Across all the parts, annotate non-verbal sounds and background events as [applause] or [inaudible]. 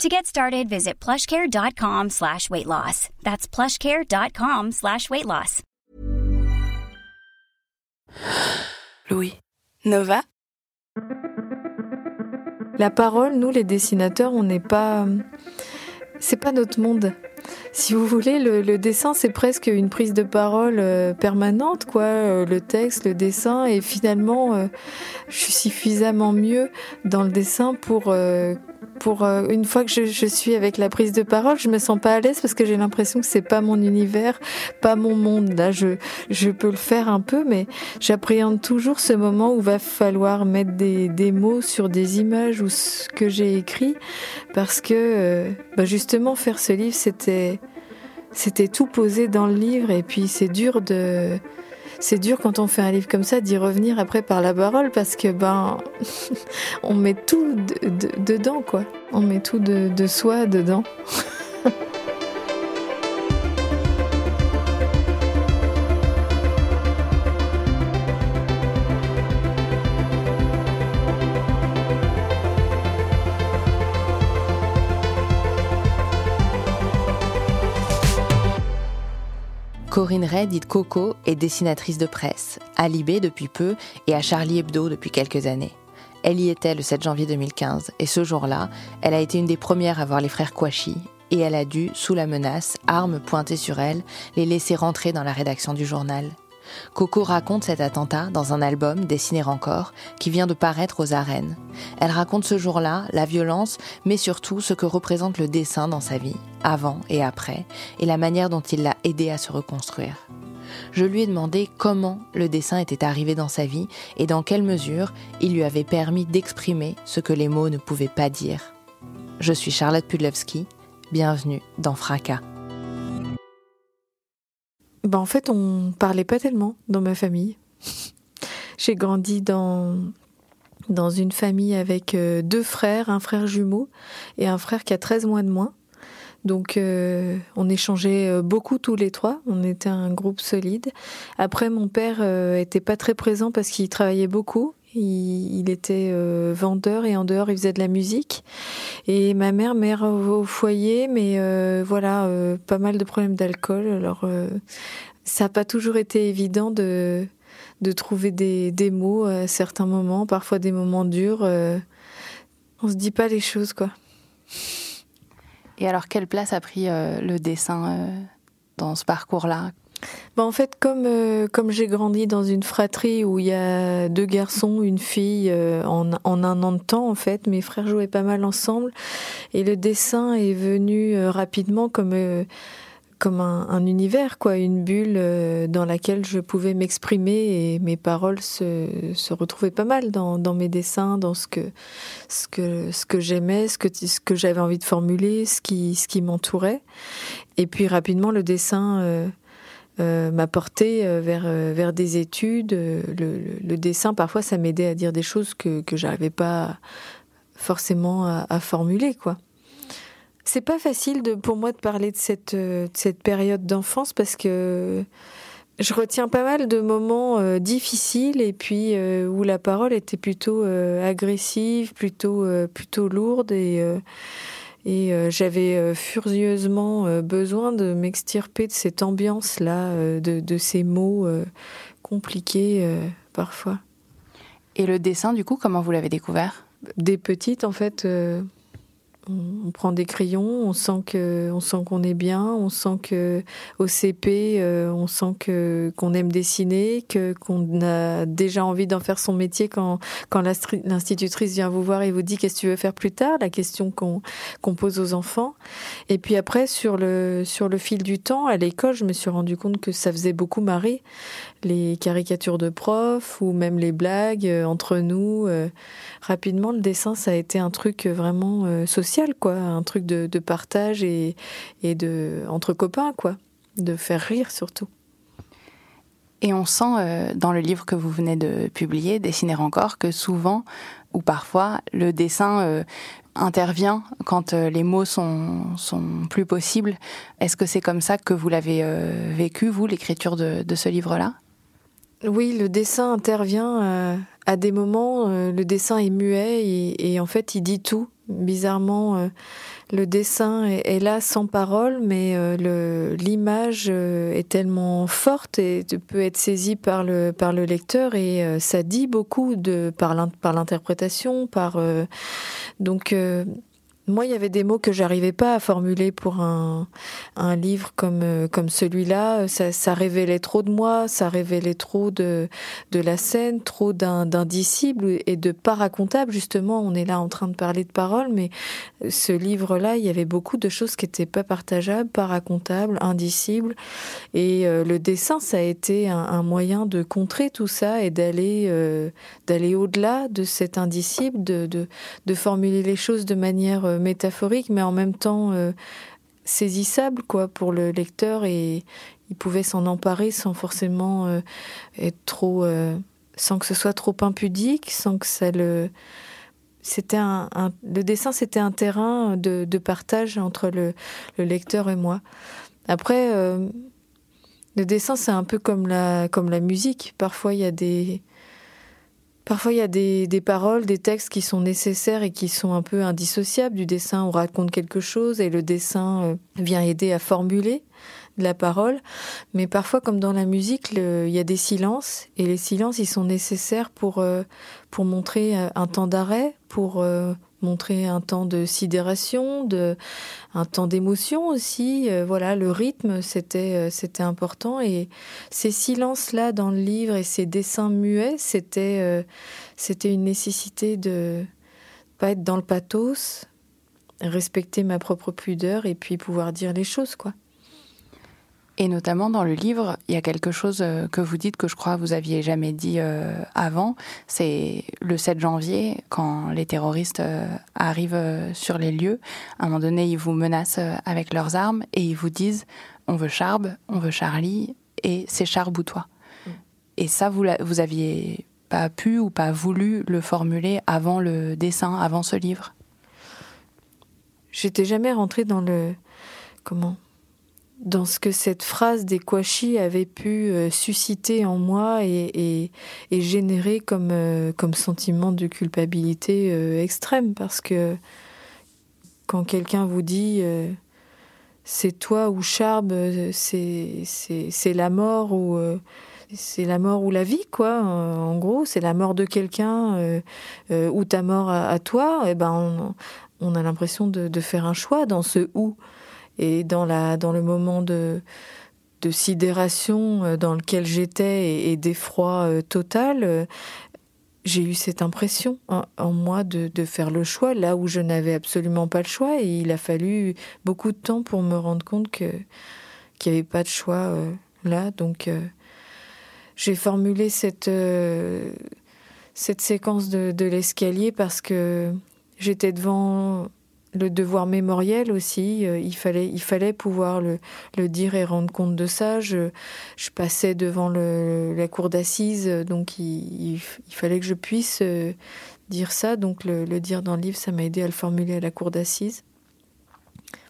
To get started, visit plushcare.com slash weight loss. That's plushcare.com slash weight loss. Louis. Nova La parole, nous les dessinateurs, on n'est pas... C'est pas notre monde. Si vous voulez, le, dessin, c'est presque une prise de parole euh, permanente, quoi. Euh, le texte, le dessin, et finalement, euh, je suis suffisamment mieux dans le dessin pour pour une fois que je, suis avec la prise de parole, je me sens pas à l'aise parce que j'ai l'impression que c'est pas mon univers, pas mon monde. Là, je je peux le faire un peu, mais j'appréhende toujours ce moment où va falloir mettre des, des mots sur des images ou ce que j'ai écrit parce que bah justement faire ce livre, c'était c'était tout posé dans le livre et puis c'est dur de c'est dur quand on fait un livre comme ça d'y revenir après par la parole parce que ben [laughs] on met tout dedans quoi. On met tout de, de soi dedans [laughs] Corinne Ray, dite Coco, est dessinatrice de presse, à Libé depuis peu et à Charlie Hebdo depuis quelques années. Elle y était le 7 janvier 2015 et ce jour-là, elle a été une des premières à voir les frères Kouachi et elle a dû, sous la menace, armes pointées sur elle, les laisser rentrer dans la rédaction du journal. Coco raconte cet attentat dans un album, Dessiner encore, qui vient de paraître aux arènes. Elle raconte ce jour-là, la violence, mais surtout ce que représente le dessin dans sa vie, avant et après, et la manière dont il l'a aidé à se reconstruire. Je lui ai demandé comment le dessin était arrivé dans sa vie et dans quelle mesure il lui avait permis d'exprimer ce que les mots ne pouvaient pas dire. Je suis Charlotte Pudlewski, bienvenue dans Fracas. Ben, en fait, on parlait pas tellement dans ma famille. J'ai grandi dans dans une famille avec euh, deux frères, un frère jumeau et un frère qui a 13 mois de moins. Donc euh, on échangeait euh, beaucoup tous les trois, on était un groupe solide. Après mon père était pas très présent parce qu'il travaillait beaucoup, il, était vendeur et en dehors il faisait de la musique. Et ma mère, mère au, foyer, mais euh, voilà, euh, pas mal de problèmes d'alcool. Alors ça n'a pas toujours été évident de, de trouver des, des, mots à certains moments, parfois des moments durs. on se dit pas les choses, quoi. Et alors, quelle place a pris le dessin dans ce parcours-là? Bah en fait, comme euh, comme j'ai grandi dans une fratrie où il y a deux garçons, une fille euh, en, en un an de temps, en fait, mes frères jouaient pas mal ensemble et le dessin est venu euh, rapidement comme comme un, un, univers, quoi, une bulle dans laquelle je pouvais m'exprimer et mes paroles se, se retrouvaient pas mal dans, dans mes dessins, dans ce que ce que ce que j'aimais, ce que ce que j'avais envie de formuler, ce qui ce qui m'entourait. Et puis rapidement, le dessin m'a porté euh, vers, euh, vers des études. Le, dessin, parfois, ça m'aidait à dire des choses que, que j'arrivais pas forcément à, formuler, quoi. C'est pas facile de, pour moi de parler de cette, cette période d'enfance parce que je retiens pas mal de moments difficiles et puis où la parole était plutôt agressive, plutôt, plutôt lourde et et euh, j'avais euh, furieusement euh, besoin de m'extirper de cette ambiance-là, de, de, ces mots compliqués parfois. Et le dessin, du coup, comment vous l'avez découvert? Des petites, en fait, on, prend des crayons, on sent que, on sent qu'on est bien, on sent que au CP, euh, on sent que qu'on aime dessiner, que qu'on a déjà envie d'en faire son métier quand quand l'institutrice vient vous voir et vous dit qu'est-ce que tu veux faire plus tard, la question qu'on qu'on pose aux enfants. Et puis après sur le sur le fil du temps à l'école, je me suis rendu compte que ça faisait beaucoup marrer les caricatures de profs ou même les blagues euh, entre nous. Euh, rapidement, le dessin, ça a été un truc vraiment social, quoi, un truc de, partage et, et de entre copains, quoi, de faire rire surtout. Et on sent dans le livre que vous venez de publier, Dessiner encore, que souvent ou parfois le dessin intervient quand les mots sont, sont plus possibles. Est-ce que c'est comme ça que vous l'avez vécu, vous, l'écriture de, de, ce livre-là? Oui, le dessin intervient à des moments, euh, le dessin est muet et, en fait, il dit tout. Bizarrement, euh, le dessin est, là sans parole, mais euh, l'image est tellement forte et peut être saisie par le, par le lecteur et ça dit beaucoup de, par l'interprétation. Par, donc, moi, il y avait des mots que j'arrivais pas à formuler pour un, un livre comme, euh, comme celui-là. Ça, révélait trop de moi, ça révélait trop de, de la scène, trop d'indicible et de pas racontable. Justement, on est là en train de parler de paroles, mais ce livre-là, il y avait beaucoup de choses qui étaient pas partageables, pas racontables, indicibles. Et euh, le dessin, ça a été un, moyen de contrer tout ça et d'aller euh, au-delà de cet indicible, de, de formuler les choses de manière euh, métaphorique, mais en même temps euh, saisissable quoi pour le lecteur et il pouvait s'en emparer sans forcément euh, être trop, sans que ce soit trop impudique, sans que ça le c'était un, le dessin c'était un terrain de, partage entre le, le, lecteur et moi. Après, le dessin c'est un peu comme la comme la musique. Parfois il y a des Parfois, il y a des, des, paroles, des textes qui sont nécessaires et qui sont un peu indissociables du dessin. On raconte quelque chose et le dessin euh, vient aider à formuler la parole. Mais parfois, comme dans la musique, il y a des silences et les silences, ils sont nécessaires pour, euh, pour montrer euh, un temps d'arrêt, pour montrer un temps de sidération, de un temps d'émotion aussi. Euh, voilà, le rythme, c'était euh, c'était important et ces silences là dans le livre et ces dessins muets, c'était euh, c'était une nécessité de pas être dans le pathos, respecter ma propre pudeur et puis pouvoir dire les choses quoi. Et notamment dans le livre, il y a quelque chose euh, que vous dites que je crois vous aviez jamais dit euh, avant. C'est le 7 janvier, quand les terroristes euh, arrivent sur les lieux. À un moment donné, ils vous menacent avec leurs armes et ils vous disent on veut Charb, on veut Charlie et c'est Charb ou toi. Mm. Et ça, vous, vous aviez pas pu ou pas voulu le formuler avant le dessin, avant ce livre? J'étais jamais rentrée dans le. Comment? Dans ce que cette phrase des Kouachi avait pu euh, susciter en moi et, générer comme, euh, comme sentiment de culpabilité euh, extrême. Parce que quand quelqu'un vous dit c'est toi ou Charbe, c'est la mort ou c'est la mort ou la vie, quoi. En gros, c'est la mort de quelqu'un ou ta mort à, toi. Et eh ben, on, on a l'impression de, de, faire un choix dans ce ou. Et dans, la, dans le moment de, sidération euh, dans lequel j'étais et, d'effroi euh, total, euh, j'ai eu cette impression en, moi de, de, faire le choix là où je n'avais absolument pas le choix. Et il a fallu beaucoup de temps pour me rendre compte que qu'il n'y avait pas de choix là. Donc j'ai formulé cette cette séquence de l'escalier parce que j'étais devant le devoir mémoriel aussi, euh, il, fallait, il fallait pouvoir le, dire et rendre compte de ça. Je, passais devant la cour d'assises, donc il, fallait que je puisse euh, dire ça. Donc le, dire dans le livre, ça m'a aidé à le formuler à la cour d'assises.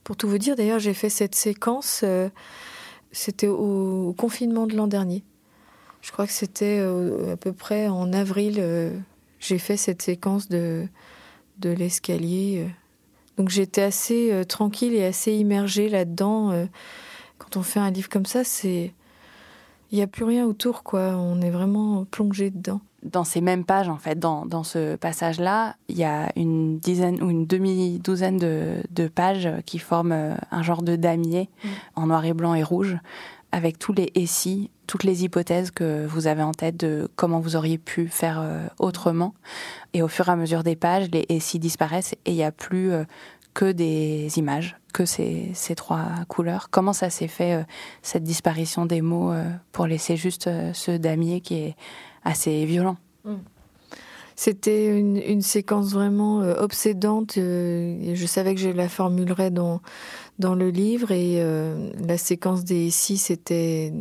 Pour tout vous dire, d'ailleurs, j'ai fait cette séquence, euh, c'était au, confinement de l'an dernier. Je crois que c'était à peu près en avril, j'ai fait cette séquence de, de l'escalier. Donc j'étais assez euh, tranquille et assez immergée là-dedans. Euh. quand on fait un livre comme ça, c'est il n'y a plus rien autour, quoi. On est vraiment plongé dedans. Dans ces mêmes pages, en fait, dans, dans ce passage-là, il y a une dizaine ou une demi-douzaine de, de, pages qui forment euh, un genre de damier mm. en noir et blanc et rouge, avec tous les essais, toutes les hypothèses que vous avez en tête de comment vous auriez pu faire autrement. Et au fur et à mesure des pages, les essais disparaissent et il n'y a plus que des images, que ces, trois couleurs. Comment ça s'est fait, euh, cette disparition des mots, euh, pour laisser juste euh, ce damier qui est assez violent? Mm. C'était une, une, séquence vraiment obsédante. je savais que je la formulerais dans, dans le livre et la séquence des six, c'était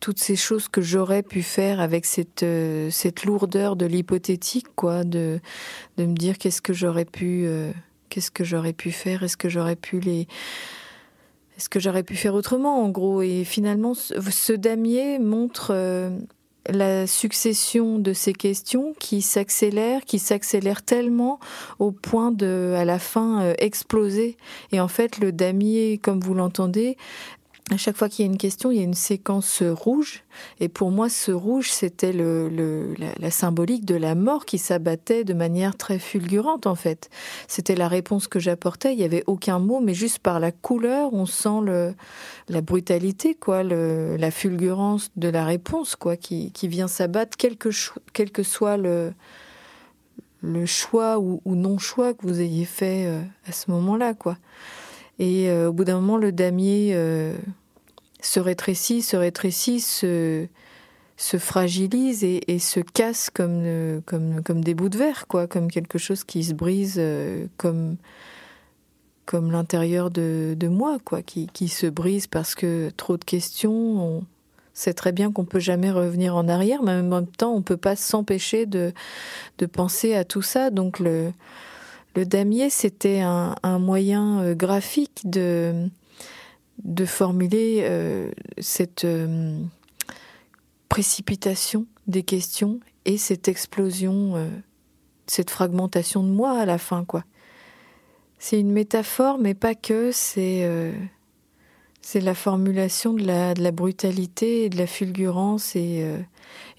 toutes ces choses que j'aurais pu faire avec cette, euh, cette lourdeur de l'hypothétique, quoi, de, de me dire qu'est-ce que j'aurais pu, euh, qu'est-ce que j'aurais pu faire, est-ce que j'aurais pu les, est-ce que j'aurais pu faire autrement, en gros. Et finalement, ce, damier montre euh, la succession de ces questions qui s'accélèrent, qui s'accélèrent tellement au point de, à la fin, exploser. Et en fait, le damier, comme vous l'entendez, à chaque fois qu'il y a une question, il y a une séquence rouge. Et pour moi, ce rouge, c'était le, la, symbolique de la mort qui s'abattait de manière très fulgurante, en fait. C'était la réponse que j'apportais. Il n'y avait aucun mot, mais juste par la couleur, on sent le, la brutalité, quoi, la fulgurance de la réponse, quoi, qui, qui vient s'abattre, quel que, quel que soit le, le choix ou, ou non-choix que vous ayez fait euh, à ce moment-là, quoi. Et euh, au bout d'un moment, le damier euh, se rétrécit, se rétrécit, se, se fragilise et, se casse comme, euh, comme, comme des bouts de verre, quoi, comme quelque chose qui se brise, comme, comme l'intérieur de, de, moi, quoi, qui, qui, se brise parce que trop de questions. On sait très bien qu'on peut jamais revenir en arrière, mais en même temps, on peut pas s'empêcher de, de penser à tout ça. Donc le le damier, c'était un, moyen euh, graphique de, formuler euh, cette euh, précipitation des questions et cette explosion, cette fragmentation de moi à la fin. C'est une métaphore, mais pas que, c'est c'est la formulation de la, brutalité et de la fulgurance et, euh,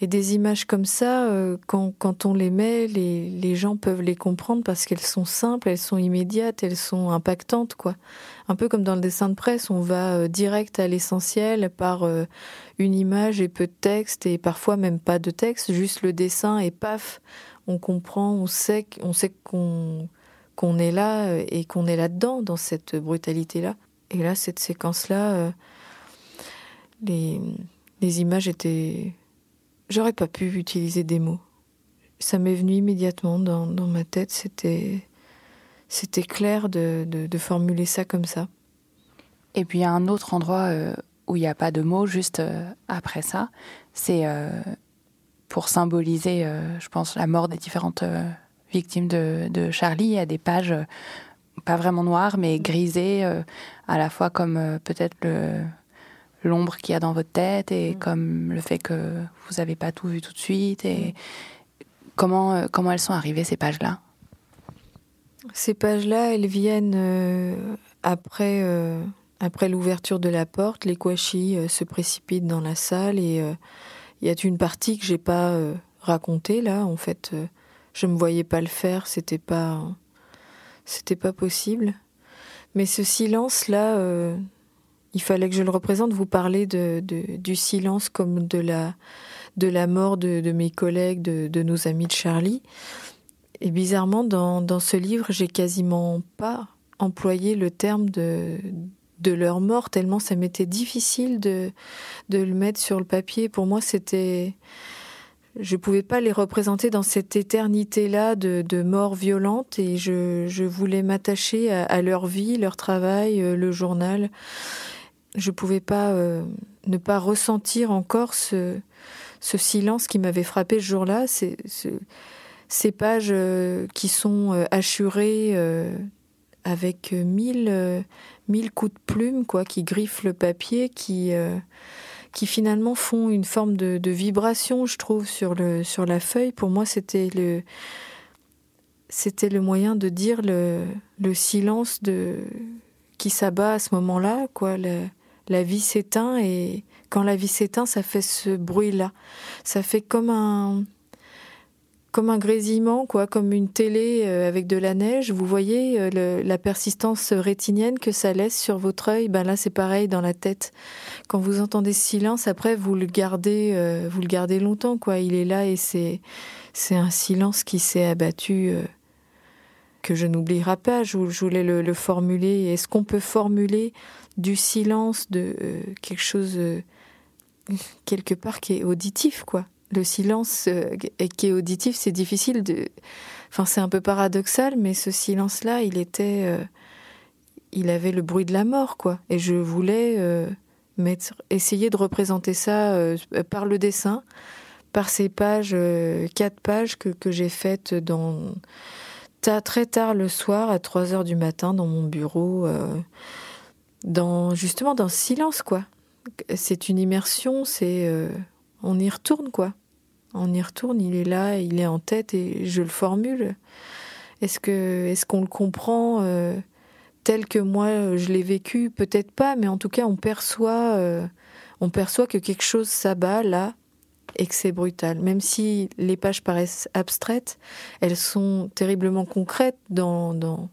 des images comme ça, euh, quand, on les met, les, gens peuvent les comprendre parce qu'elles sont simples, elles sont immédiates, elles sont impactantes, quoi. Un peu comme dans le dessin de presse, on va euh, direct à l'essentiel par une image et peu de texte et parfois même pas de texte, juste le dessin et paf, on comprend, on sait, on sait qu'on qu'on est là et qu'on est là-dedans, dans cette brutalité-là. Et là, cette séquence-là, euh, les, images étaient. J'aurais pas pu utiliser des mots. Ça m'est venu immédiatement dans, dans ma tête. C'était, c'était clair de, de, formuler ça comme ça. Et puis il y a un autre endroit euh, où il n'y a pas de mots juste euh, après ça. C'est pour symboliser, je pense, la mort des différentes victimes de, de, Charlie. Il y a des pages pas vraiment noires, mais grisées à la fois comme euh, peut-être l'ombre qu'il y a dans votre tête et mm. comme le fait que vous n'avez pas tout vu tout de suite et mm. comment, euh, comment elles sont arrivées ces pages-là? Ces pages-là, elles viennent euh, après, après l'ouverture de la porte. Les Kouachi se précipitent dans la salle et il y a une partie que j'ai pas racontée là. En fait, je me voyais pas le faire, c'était pas, c'était pas possible. Mais ce silence-là, euh, il fallait que je le représente. Vous parlez de, du silence comme de la, de la mort de, mes collègues, de, nos amis de Charlie. Et bizarrement, dans, dans ce livre, j'ai quasiment pas employé le terme de, de leur mort, tellement ça m'était difficile de, de le mettre sur le papier. Pour moi, c'était je pouvais pas les représenter dans cette éternité-là de, de, mort violente et je, voulais m'attacher à, leur vie, leur travail, euh, le journal. Je pouvais pas euh, ne pas ressentir encore ce, ce silence qui m'avait frappé ce jour-là, ces, pages euh, qui sont hachurées avec mille, mille coups de plume, quoi, qui griffent le papier, qui qui finalement font une forme de, vibration, je trouve, sur, le, sur la feuille. Pour moi, c'était le, c'était le moyen de dire le, le silence de, qui s'abat à ce moment-là. Quoi. La vie s'éteint et quand la vie s'éteint, ça fait ce bruit-là. Ça fait comme un, comme un grésillement, quoi, comme une télé euh, avec de la neige. Vous voyez euh, la persistance rétinienne que ça laisse sur votre œil. Ben là, c'est pareil dans la tête. Quand vous entendez ce silence, après vous le gardez, euh, vous le gardez longtemps, quoi. Il est là et c'est c'est un silence qui s'est abattu que je n'oublierai pas. Je, voulais le, le formuler. Est-ce qu'on peut formuler du silence de quelque chose quelque part qui est auditif, quoi? Le silence euh, qui est auditif, c'est difficile de. Enfin, c'est un peu paradoxal, mais ce silence-là, il était. Euh, il avait le bruit de la mort, quoi. Et je voulais euh, essayer de représenter ça par le dessin, par ces pages, quatre pages que, que j'ai faites dans très tard le soir, à 3 heures du matin, dans mon bureau, dans justement dans le silence, quoi. C'est une immersion, c'est on y retourne, quoi. On y retourne, il est là, il est en tête et je le formule. Est-ce que est-ce qu'on le comprend euh, tel que moi je l'ai vécu? Peut-être pas, mais en tout cas on perçoit euh, on perçoit que quelque chose s'abat là et que c'est brutal. Même si les pages paraissent abstraites, elles sont terriblement concrètes dans dans,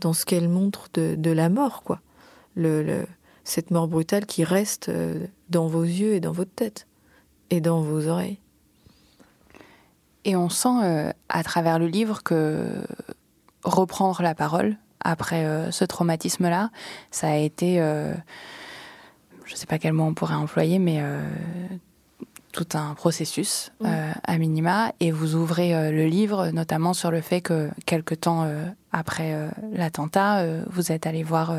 dans ce qu'elles montrent de, de, la mort, quoi. Cette mort brutale qui reste euh, dans vos yeux et dans votre tête et dans vos oreilles. Et on sent euh, à travers le livre que reprendre la parole après euh, ce traumatisme-là, ça a été, euh, je ne sais pas quel mot on pourrait employer, mais tout un processus à minima. Et vous ouvrez le livre notamment sur le fait que quelque temps après l'attentat, vous êtes allé voir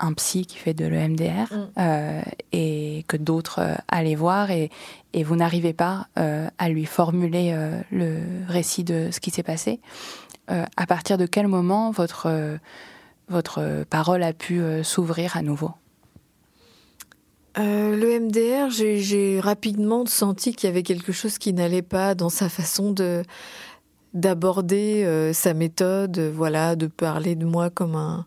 un psy qui fait de l'EMDR mm. euh, et que d'autres euh, allaient voir et, et vous n'arrivez pas euh, à lui formuler le récit de ce qui s'est passé. à partir de quel moment votre, votre parole a pu s'ouvrir à nouveau? Le MDR, j'ai rapidement senti qu'il y avait quelque chose qui n'allait pas dans sa façon de d'aborder sa méthode, voilà, de parler de moi comme un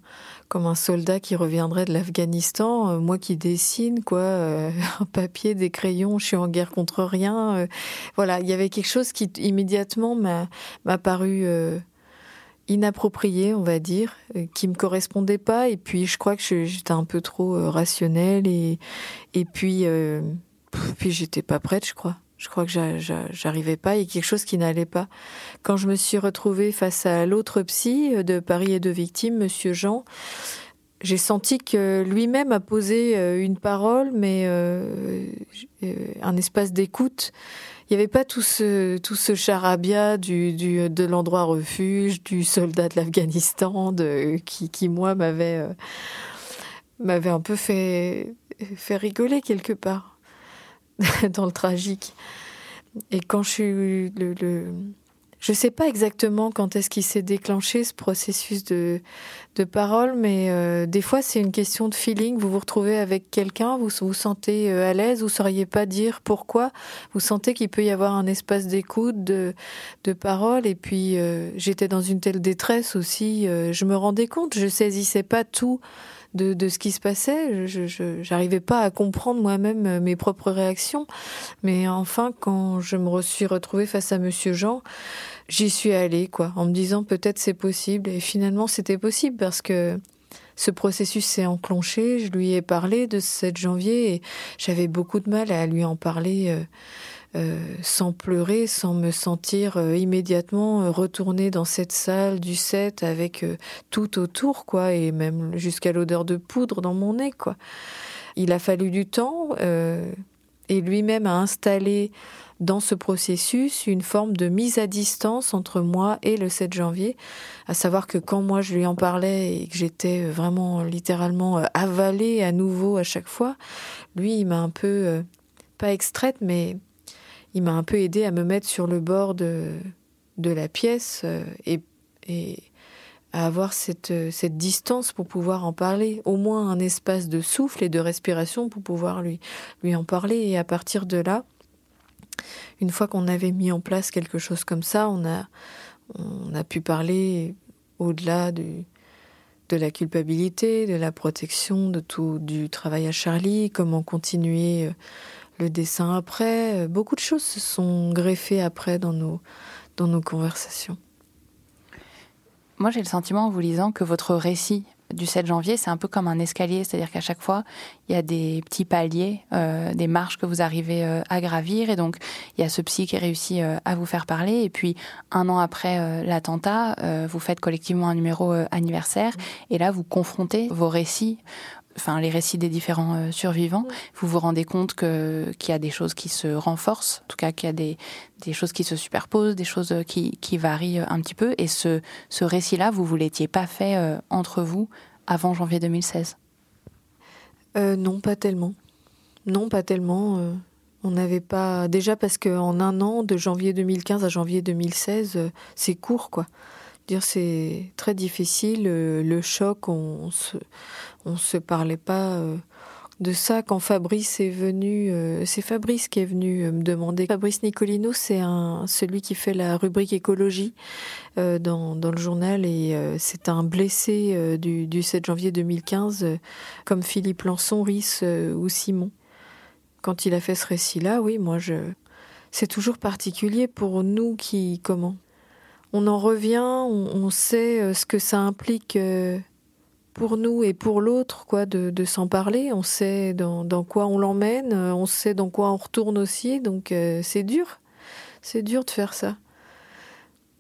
comme un soldat qui reviendrait de l'Afghanistan, euh, moi qui dessine quoi, euh, [laughs] un papier, des crayons, je suis en guerre contre rien. Euh, voilà, il y avait quelque chose qui immédiatement m'a paru inapproprié, on va dire, qui me correspondait pas. Et puis je crois que j'étais un peu trop rationnelle et et puis puis j'étais pas prête, je crois. Je crois que j'arrivais pas. Il y a quelque chose qui n'allait pas. Quand je me suis retrouvée face à l'autre psy de Paris et de victimes, Monsieur Jean, j'ai senti que lui-même a posé euh, une parole, mais euh, euh, un espace d'écoute. Il n'y avait pas tout ce, tout ce charabia du, de l'endroit refuge, du soldat de l'Afghanistan, qui, qui moi m'avait m'avait un peu fait, fait rigoler quelque part. [laughs] dans le tragique. Et quand je suis le, je sais pas exactement quand est-ce qu'il s'est déclenché ce processus de, de parole, mais euh, des fois c'est une question de feeling. Vous vous retrouvez avec quelqu'un, vous vous sentez euh, à l'aise, vous sauriez pas dire pourquoi. Vous sentez qu'il peut y avoir un espace d'écoute, de, de parole. Et puis euh, j'étais dans une telle détresse aussi, je me rendais compte, je saisissais pas tout de, de ce qui se passait. Je n'arrivais pas à comprendre moi-même euh, mes propres réactions. Mais enfin, quand je me suis retrouvée face à Monsieur Jean, j'y suis allée, quoi, en me disant peut-être c'est possible. Et finalement, c'était possible parce que ce processus s'est enclenché. Je lui ai parlé de 7 janvier et j'avais beaucoup de mal à lui en parler. Euh, sans pleurer, sans me sentir euh, immédiatement euh, retourner dans cette salle du 7 avec tout autour, quoi, et même jusqu'à l'odeur de poudre dans mon nez, quoi. Il a fallu du temps et lui-même a installé dans ce processus une forme de mise à distance entre moi et le 7 janvier, à savoir que quand moi je lui en parlais et que j'étais vraiment littéralement avalée à nouveau à chaque fois, lui il m'a un peu, pas extraite, mais il m'a un peu aidé à me mettre sur le bord de, de la pièce euh, et, et à avoir cette, euh, cette distance pour pouvoir en parler, au moins un espace de souffle et de respiration pour pouvoir lui, lui en parler. Et à partir de là, une fois qu'on avait mis en place quelque chose comme ça, on a, on a pu parler au-delà du, de la culpabilité, de la protection, de tout, du travail à Charlie, comment continuer euh, le dessin après. Euh, beaucoup de choses se sont greffées après dans nos, dans nos conversations. Moi, j'ai le sentiment en vous lisant que votre récit du 7 janvier, c'est un peu comme un escalier, c'est-à-dire qu'à chaque fois, il y a des petits paliers, euh, des marches que vous arrivez euh, à gravir, et donc il y a ce psy qui réussit à vous faire parler, et puis un an après l'attentat, vous faites collectivement un numéro anniversaire, et là vous confrontez vos récits enfin les récits des différents euh, survivants, vous vous rendez compte que qu'il y a des choses qui se renforcent, en tout cas qu'il y a des, des choses qui se superposent, des choses euh, qui, qui varient euh, un petit peu. Et ce, ce récit-là, vous vous l'étiez pas fait entre vous avant janvier 2016 Non, pas tellement. Non, pas tellement. On n'avait pas. Déjà parce qu'en un an, de janvier 2015 à janvier 2016, c'est court, quoi. Dire c'est très difficile. Le choc, on se, on se parlait pas de ça quand Fabrice est venu. Euh, c'est Fabrice qui est venu euh, me demander. Fabrice Nicolino, c'est un celui qui fait la rubrique écologie euh, dans, dans, le journal et c'est un blessé du, du, 7 janvier 2015, comme Philippe Lançon, Rhys ou Simon. Quand il a fait ce récit-là, oui, moi je. C'est toujours particulier pour nous qui comment. On en revient, on, sait ce que ça implique pour nous et pour l'autre, quoi, de, s'en parler. On sait dans, quoi on l'emmène, euh, on sait dans quoi on retourne aussi, donc euh, c'est dur. C'est dur de faire ça.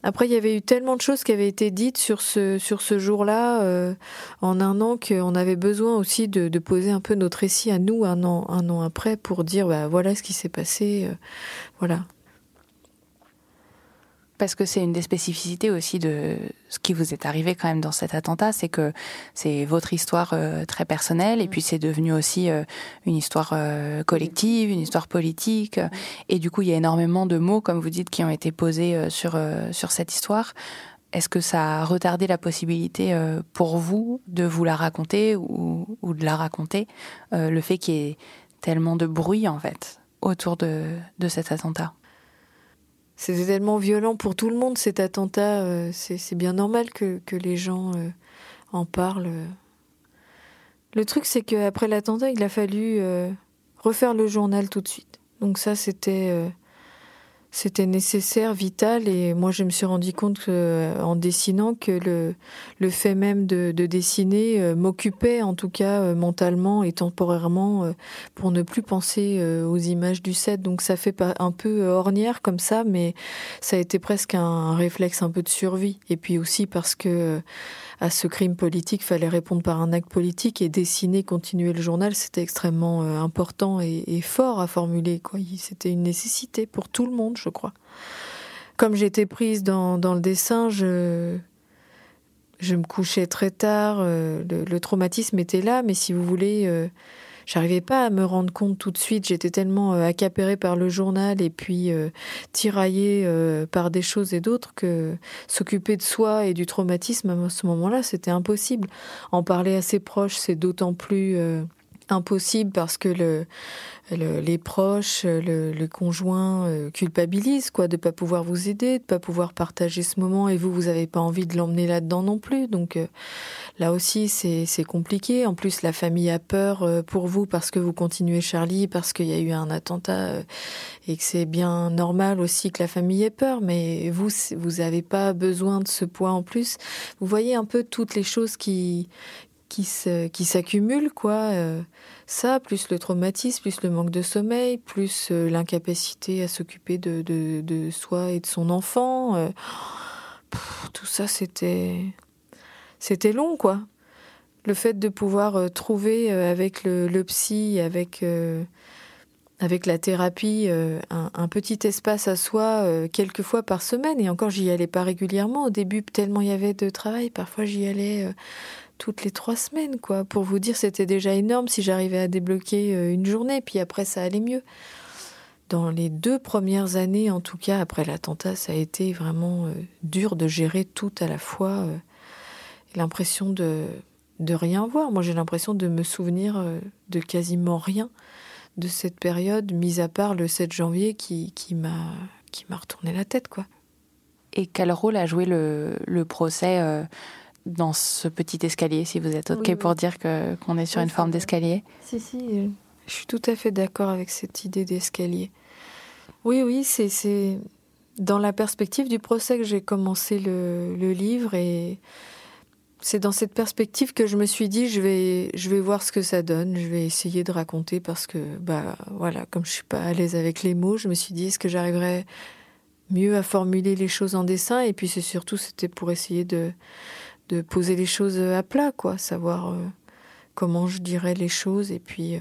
Après, il y avait eu tellement de choses qui avaient été dites sur ce, jour-là, euh, en un an, qu'on avait besoin aussi de, de, poser un peu notre récit à nous un an, un an après pour dire, bah, voilà ce qui s'est passé. voilà parce que c'est une des spécificités aussi de ce qui vous est arrivé quand même dans cet attentat, c'est que c'est votre histoire euh, très personnelle et mm. puis c'est devenu aussi euh, une histoire euh, collective, une histoire politique mm. et du coup il y a énormément de mots comme vous dites qui ont été posés sur sur cette histoire. Est-ce que ça a retardé la possibilité pour vous de vous la raconter ou, ou de la raconter le fait qu'il y ait tellement de bruit en fait autour de, de cet attentat? C'était tellement violent pour tout le monde cet attentat. Euh, c'est bien normal que, les gens euh, en parlent. Le truc, c'est qu'après l'attentat, il a fallu euh, refaire le journal tout de suite. Donc ça, c'était c'était nécessaire, vital, et moi je me suis rendu compte euh, en dessinant que le, le fait même de, de dessiner euh, m'occupait, en tout cas euh, mentalement et temporairement, pour ne plus penser aux images du set. Donc ça fait un peu ornière comme ça, mais ça a été presque un réflexe un peu de survie. Et puis aussi parce que à ce crime politique, fallait répondre par un acte politique et dessiner, continuer le journal, c'était extrêmement euh, important et, fort à formuler. C'était une nécessité pour tout le monde, je crois. Comme j'étais prise dans, le dessin, je, me couchais très tard, euh, le, le, traumatisme était là, mais si vous voulez, euh, j'arrivais pas à me rendre compte tout de suite. J'étais tellement euh, par le journal et puis euh, tiraillée euh, par des choses et d'autres que s'occuper de soi et du traumatisme à ce moment-là, c'était impossible. En parler à ses proches, c'est d'autant plus impossible parce que le, les proches, le, conjoint euh, culpabilisent quoi de pas pouvoir vous aider, de pas pouvoir partager ce moment et vous vous avez pas envie de l'emmener là-dedans non plus. Donc euh, là aussi c'est compliqué. En plus la famille a peur euh, pour vous parce que vous continuez Charlie parce qu'il y a eu un attentat et que c'est bien normal aussi que la famille ait peur. Mais vous vous avez pas besoin de ce poids en plus. Vous voyez un peu toutes les choses qui qui qui s'accumulent quoi euh, ça plus le traumatisme plus le manque de sommeil plus euh, l'incapacité à s'occuper de, soi et de son enfant euh, tout ça c'était c'était long quoi. Le fait de pouvoir trouver avec le, le psy avec avec la thérapie un, un, petit espace à soi quelques fois par semaine. Et encore j'y allais pas régulièrement. Au début tellement il y avait de travail parfois j'y allais toutes les trois semaines, quoi. Pour vous dire, c'était déjà énorme si j'arrivais à débloquer euh, une journée, puis après, ça allait mieux. Dans les deux premières années, en tout cas, après l'attentat, ça a été vraiment euh, dur de gérer tout à la fois. Euh, l'impression de, de rien voir. Moi, j'ai l'impression de me souvenir de quasiment rien de cette période, mis à part le 7 janvier qui, qui m'a qui m'a retourné la tête, quoi. Et quel rôle a joué le, le procès dans ce petit escalier, si vous êtes OK pour dire que, qu'on est sur une forme d'escalier. Si, si, je suis tout à fait d'accord avec cette idée d'escalier. Oui, oui, c'est, c'est dans la perspective du procès que j'ai commencé le, le, livre et c'est dans cette perspective que je me suis dit je vais, je vais voir ce que ça donne, je vais essayer de raconter parce que, bah voilà, comme je suis pas à l'aise avec les mots, je me suis dit est-ce que j'arriverais mieux à formuler les choses en dessin? Et puis c'est surtout c'était pour essayer de de poser les choses à plat, quoi, savoir euh, comment je dirais les choses et puis euh,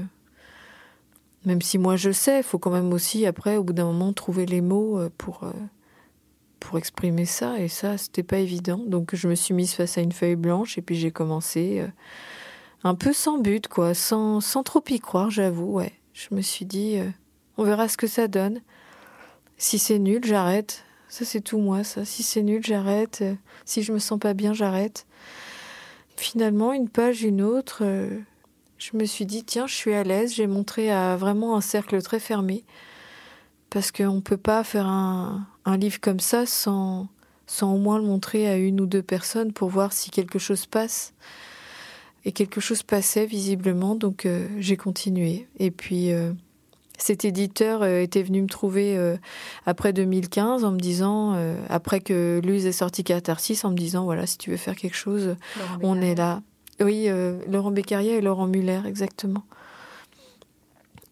même si moi je sais, il faut quand même aussi après au bout d'un moment trouver les mots euh, pour pour exprimer ça et ça c'était pas évident. Donc je me suis mise face à une feuille blanche et puis j'ai commencé un peu sans but, quoi, sans, sans trop y croire, j'avoue, ouais. Je me suis dit, on verra ce que ça donne. Si c'est nul, j'arrête. Ça, c'est tout moi, ça. Si c'est nul, j'arrête. Euh, si je me sens pas bien, j'arrête. Finalement, une page, une autre, euh, je me suis dit, tiens, je suis à l'aise. J'ai montré à vraiment un cercle très fermé. Parce qu'on ne peut pas faire un, livre comme ça sans, sans au moins le montrer à une ou deux personnes pour voir si quelque chose passe. Et quelque chose passait visiblement, donc euh, j'ai continué. Et puis cet éditeur euh, était venu me trouver après 2015 en me disant, après que Luz ait sorti Catharsis, en me disant voilà, si tu veux faire quelque chose, on est là. Oui, Laurent Beccaria et Laurent Muller, exactement.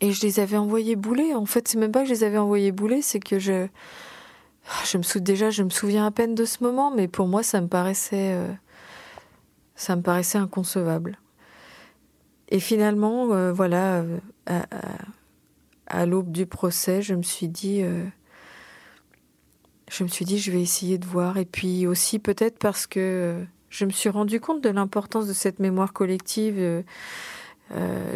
Et je les avais envoyés bouler. En fait, c'est même pas que je les avais envoyés bouler, c'est que je. Je me souviens déjà, je me souviens à peine de ce moment, mais pour moi, ça me paraissait ça me paraissait inconcevable. Et finalement, euh, voilà, euh, à, l'aube du procès, je me suis dit, euh, je me suis dit, je vais essayer de voir. Et puis aussi peut-être parce que je me suis rendu compte de l'importance de cette mémoire collective.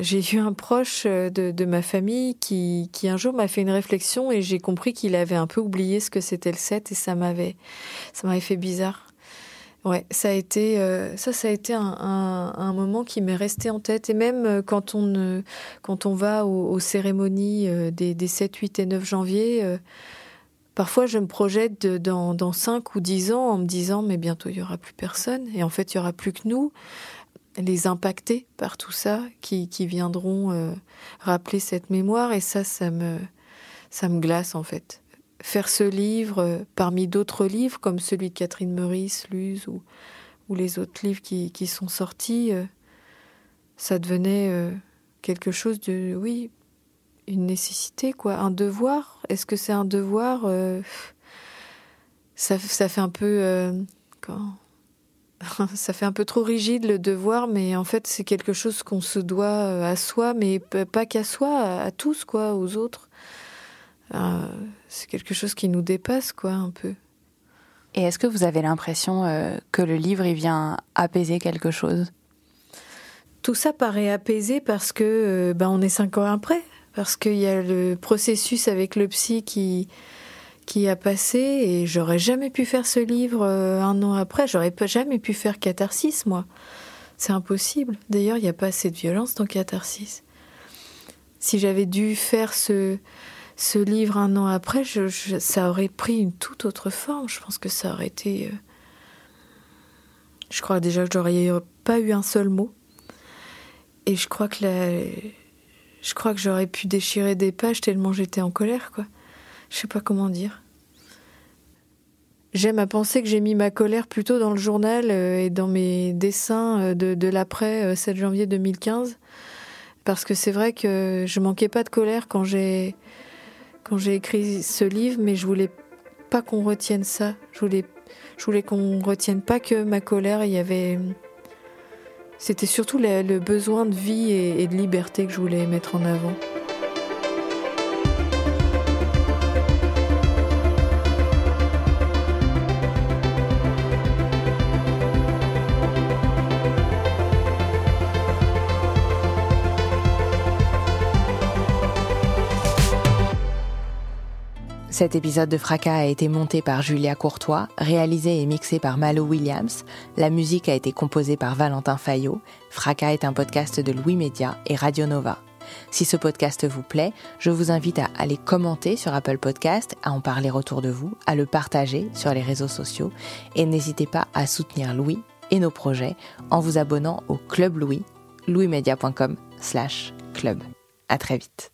j'ai eu un proche de, ma famille qui, un jour m'a fait une réflexion et j'ai compris qu'il avait un peu oublié ce que c'était le 7 et ça m'avait fait bizarre. Ouais, ça a été euh, ça, ça a été un, un, moment qui m'est resté en tête. Et même euh, quand on quand on va aux, cérémonies euh, des, des 7, 8 et 9 janvier, parfois je me projette dans, dans 5 ou 10 ans en me disant mais bientôt il y aura plus personne. Et en fait il y aura plus que nous, les impactés par tout ça, qui, qui viendront rappeler cette mémoire. Et ça, ça me ça me glace en fait faire ce livre euh, parmi d'autres livres comme celui de Catherine Meurice, Luz ou, les autres livres qui, sont sortis, euh, ça devenait euh, quelque chose de, oui, une nécessité, quoi, un devoir. Est-ce que c'est un devoir ça, fait un peu... [laughs] Ça fait un peu trop rigide le devoir, mais en fait c'est quelque chose qu'on se doit à soi, mais pas qu'à soi, à tous, quoi, aux autres. Euh, c'est quelque chose qui nous dépasse, quoi, un peu. Et est-ce que vous avez l'impression euh, que le livre, il vient apaiser quelque chose? Tout ça paraît apaisé parce que euh, ben, on est cinq ans après, parce qu'il y a le processus avec le psy qui qui a passé et j'aurais jamais pu faire ce livre un an après, j'aurais jamais pu faire Catharsis, moi. C'est impossible. D'ailleurs, il n'y a pas assez de violence dans Catharsis. Si j'avais dû faire ce, ce livre un an après, ça aurait pris une toute autre forme. Je pense que ça aurait été. Euh, je crois déjà que j'aurais pas eu un seul mot. Et je crois que je crois que j'aurais pu déchirer des pages tellement j'étais en colère, quoi. Je sais pas comment dire. J'aime à penser que j'ai mis ma colère plutôt dans le journal euh, et dans mes dessins euh, de, de l'après 7 janvier 2015. Parce que c'est vrai que je manquais pas de colère quand j'ai quand j'ai écrit ce livre, mais je voulais pas qu'on retienne ça. Je voulais, je voulais qu'on retienne pas que ma colère. Il y avait, c'était surtout le, besoin de vie et de liberté que je voulais mettre en avant. Cet épisode de Fracas a été monté par Julia Courtois, réalisé et mixé par Malo Williams. La musique a été composée par Valentin Fayot. Fracas est un podcast de Louis Média et Radio Nova. Si ce podcast vous plaît, je vous invite à aller commenter sur Apple Podcast, à en parler autour de vous, à le partager sur les réseaux sociaux et n'hésitez pas à soutenir Louis et nos projets en vous abonnant au Club Louis, louismedia.com slash club. À très vite.